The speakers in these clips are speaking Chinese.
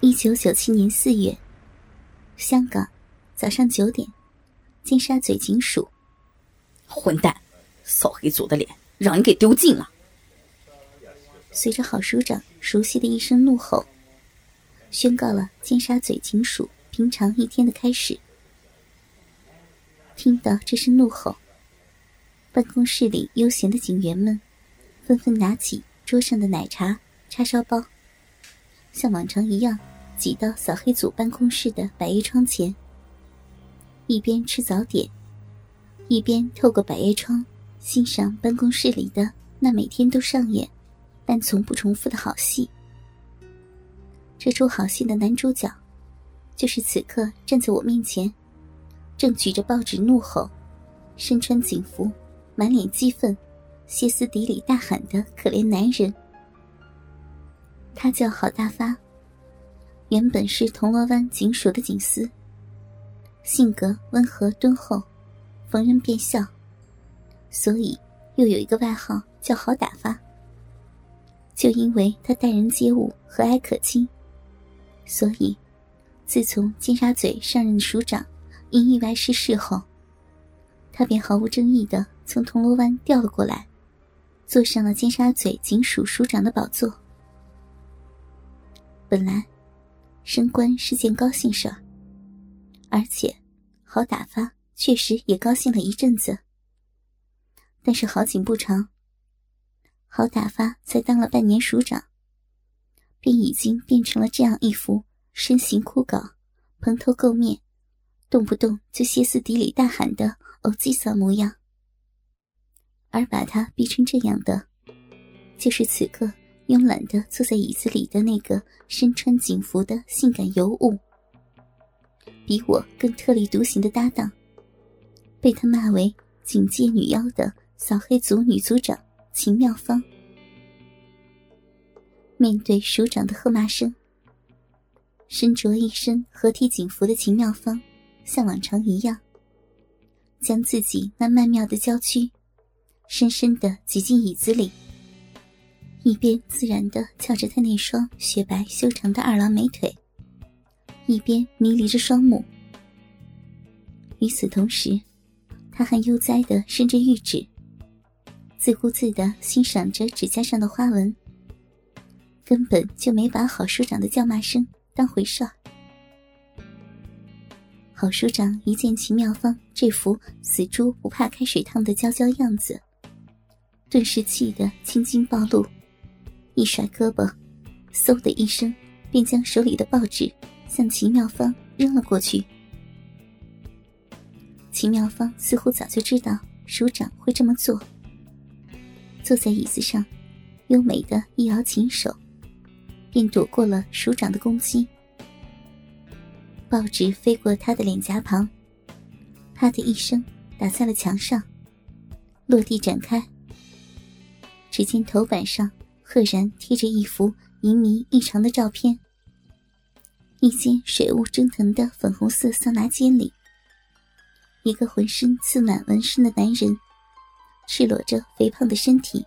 一九九七年四月，香港早上九点，尖沙咀警署。混蛋，扫黑组的脸让你给丢尽了！随着郝署长熟悉的一声怒吼，宣告了尖沙咀警署平常一天的开始。听到这声怒吼，办公室里悠闲的警员们纷纷拿起桌上的奶茶、叉烧包。像往常一样，挤到扫黑组办公室的百叶窗前，一边吃早点，一边透过百叶窗欣赏办公室里的那每天都上演但从不重复的好戏。这出好戏的男主角，就是此刻站在我面前，正举着报纸怒吼，身穿警服，满脸激愤，歇斯底里大喊的可怜男人。他叫郝大发，原本是铜锣湾警署的警司。性格温和敦厚，逢人便笑，所以又有一个外号叫郝打发。就因为他待人接物和蔼可亲，所以自从尖沙咀上任署长因意外逝世后，他便毫无争议的从铜锣湾调了过来，坐上了尖沙咀警署署长的宝座。本来，升官是件高兴事儿，而且好打发，确实也高兴了一阵子。但是好景不长，好打发才当了半年署长，便已经变成了这样一副身形枯槁、蓬头垢面、动不动就歇斯底里大喊的欧吉桑模样。而把他逼成这样的，就是此刻。慵懒的坐在椅子里的那个身穿警服的性感尤物，比我更特立独行的搭档，被他骂为“警界女妖”的扫黑组女组长秦妙芳。面对署长的喝骂声，身着一身合体警服的秦妙芳，像往常一样，将自己那曼妙的娇躯，深深的挤进椅子里。一边自然的翘着他那双雪白修长的二郎美腿，一边迷离着双目。与此同时，他还悠哉的伸着玉指，自顾自的欣赏着指甲上的花纹，根本就没把郝署长的叫骂声当回事儿。郝署长一见秦妙芳这副死猪不怕开水烫的娇娇样子，顿时气得青筋暴露。一甩胳膊，嗖的一声，便将手里的报纸向秦妙芳扔了过去。秦妙芳似乎早就知道署长会这么做，坐在椅子上，优美的一摇琴手，便躲过了署长的攻击。报纸飞过他的脸颊旁，啪的一声打在了墙上，落地展开。只见头版上。赫然贴着一幅淫靡异常的照片。一间水雾蒸腾的粉红色桑拿间里，一个浑身刺满纹身的男人，赤裸着肥胖的身体，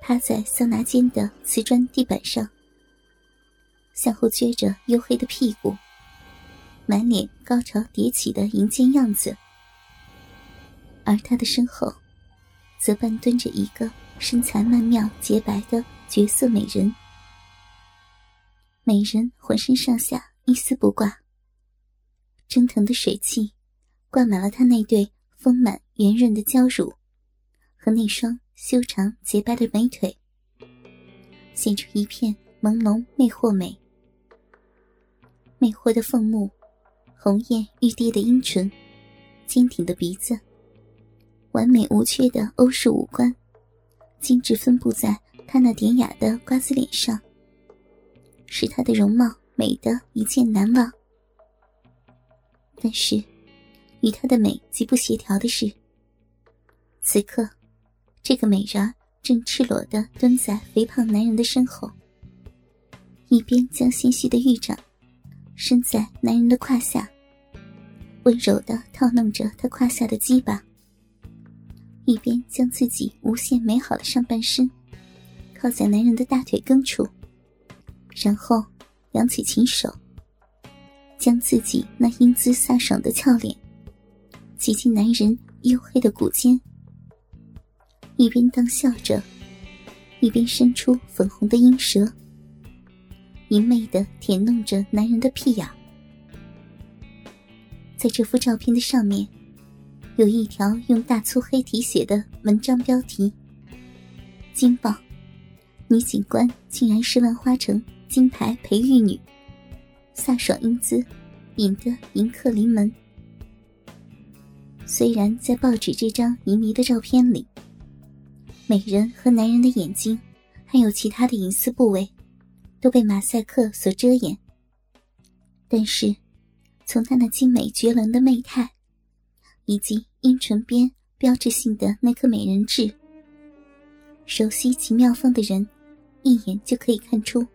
趴在桑拿间的瓷砖地板上，向后撅着黝黑的屁股，满脸高潮迭起的淫贱样子。而他的身后，则半蹲着一个。身材曼妙、洁白的绝色美人，美人浑身上下一丝不挂，蒸腾的水汽灌满了她那对丰满圆润的娇乳和那双修长洁白的美腿，显出一片朦胧魅惑美。魅惑的凤目，红艳欲滴的阴唇，坚挺的鼻子，完美无缺的欧式五官。精致分布在她那典雅的瓜子脸上，使她的容貌美得一见难忘。但是，与她的美极不协调的是，此刻，这个美人正赤裸的蹲在肥胖男人的身后，一边将纤细的玉掌伸在男人的胯下，温柔的套弄着他胯下的鸡巴。一边将自己无限美好的上半身靠在男人的大腿根处，然后扬起琴手，将自己那英姿飒爽的俏脸挤进男人黝黑的骨间，一边当笑着，一边伸出粉红的阴舌，一昧的舔弄着男人的屁眼。在这幅照片的上面，有一条用大粗黑体写的文章标题：“惊爆！女警官竟然是万花城金牌培育女，飒爽英姿，引得迎客临门。”虽然在报纸这张淫靡的照片里，美人和男人的眼睛，还有其他的隐私部位，都被马赛克所遮掩，但是。从她那精美绝伦的媚态，以及阴唇边标志性的那颗美人痣，熟悉其妙风的人一眼就可以看出，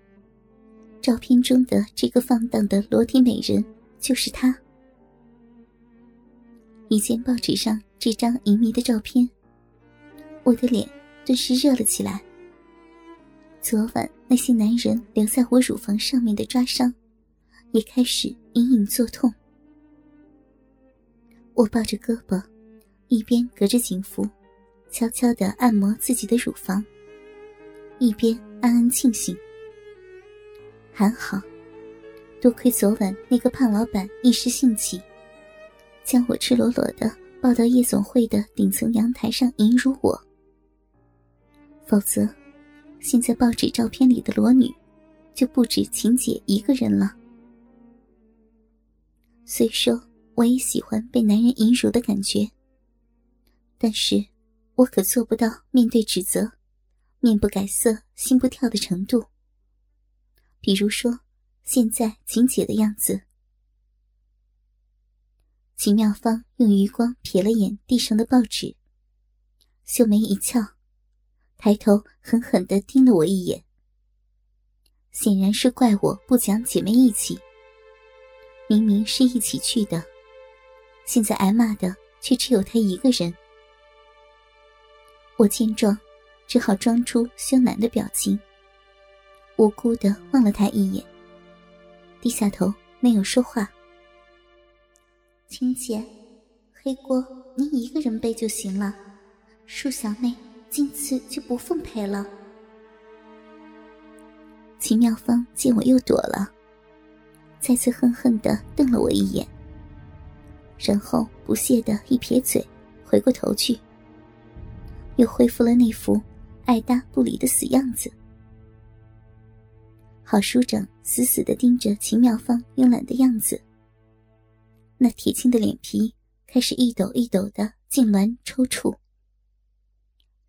照片中的这个放荡的裸体美人就是她。一见报纸上这张淫迷的照片，我的脸顿时热了起来。昨晚那些男人留在我乳房上面的抓伤。也开始隐隐作痛。我抱着胳膊，一边隔着警服，悄悄的按摩自己的乳房，一边暗暗庆幸：还好，多亏昨晚那个胖老板一时兴起，将我赤裸裸的抱到夜总会的顶层阳台上淫辱我。否则，现在报纸照片里的裸女，就不止秦姐一个人了。虽说我也喜欢被男人淫辱的感觉，但是我可做不到面对指责，面不改色心不跳的程度。比如说，现在秦姐的样子。秦妙芳用余光瞥了眼地上的报纸，秀眉一翘，抬头狠狠的盯了我一眼，显然是怪我不讲姐妹义气。明明是一起去的，现在挨骂的却只有他一个人。我见状，只好装出羞赧的表情，无辜的望了他一眼，低下头没有说话。青姐，黑锅您一个人背就行了，恕小妹今次就不奉陪了。秦妙芳见我又躲了。再次恨恨的瞪了我一眼，然后不屑的一撇嘴，回过头去，又恢复了那副爱搭不理的死样子。郝署长死死的盯着秦妙芳慵懒的样子，那铁青的脸皮开始一抖一抖的痉挛抽搐。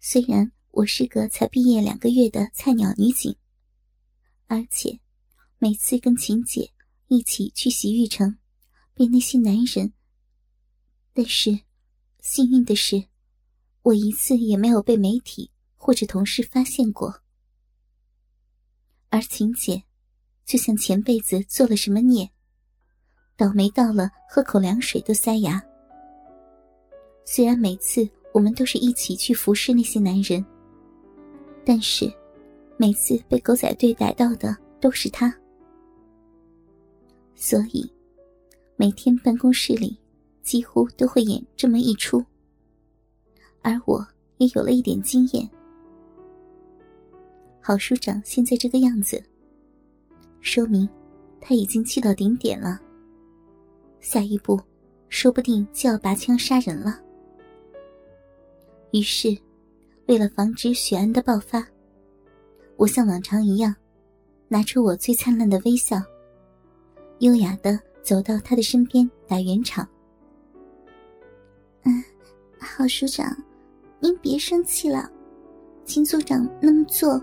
虽然我是个才毕业两个月的菜鸟女警，而且每次跟秦姐。一起去洗浴城，被那些男人。但是，幸运的是，我一次也没有被媒体或者同事发现过。而秦姐，就像前辈子做了什么孽，倒霉到了喝口凉水都塞牙。虽然每次我们都是一起去服侍那些男人，但是，每次被狗仔队逮到的都是他。所以，每天办公室里几乎都会演这么一出。而我也有了一点经验。郝署长现在这个样子，说明他已经气到顶点了。下一步，说不定就要拔枪杀人了。于是，为了防止血案的爆发，我像往常一样，拿出我最灿烂的微笑。优雅的走到他的身边打圆场。郝署长，您别生气了，秦组长那么做，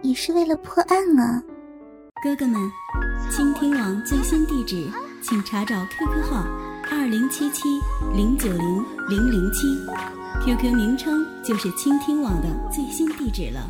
也是为了破案啊。哥哥们，倾听网最新地址，请查找 QQ 号二零七七零九零零零七，QQ 名称就是倾听网的最新地址了。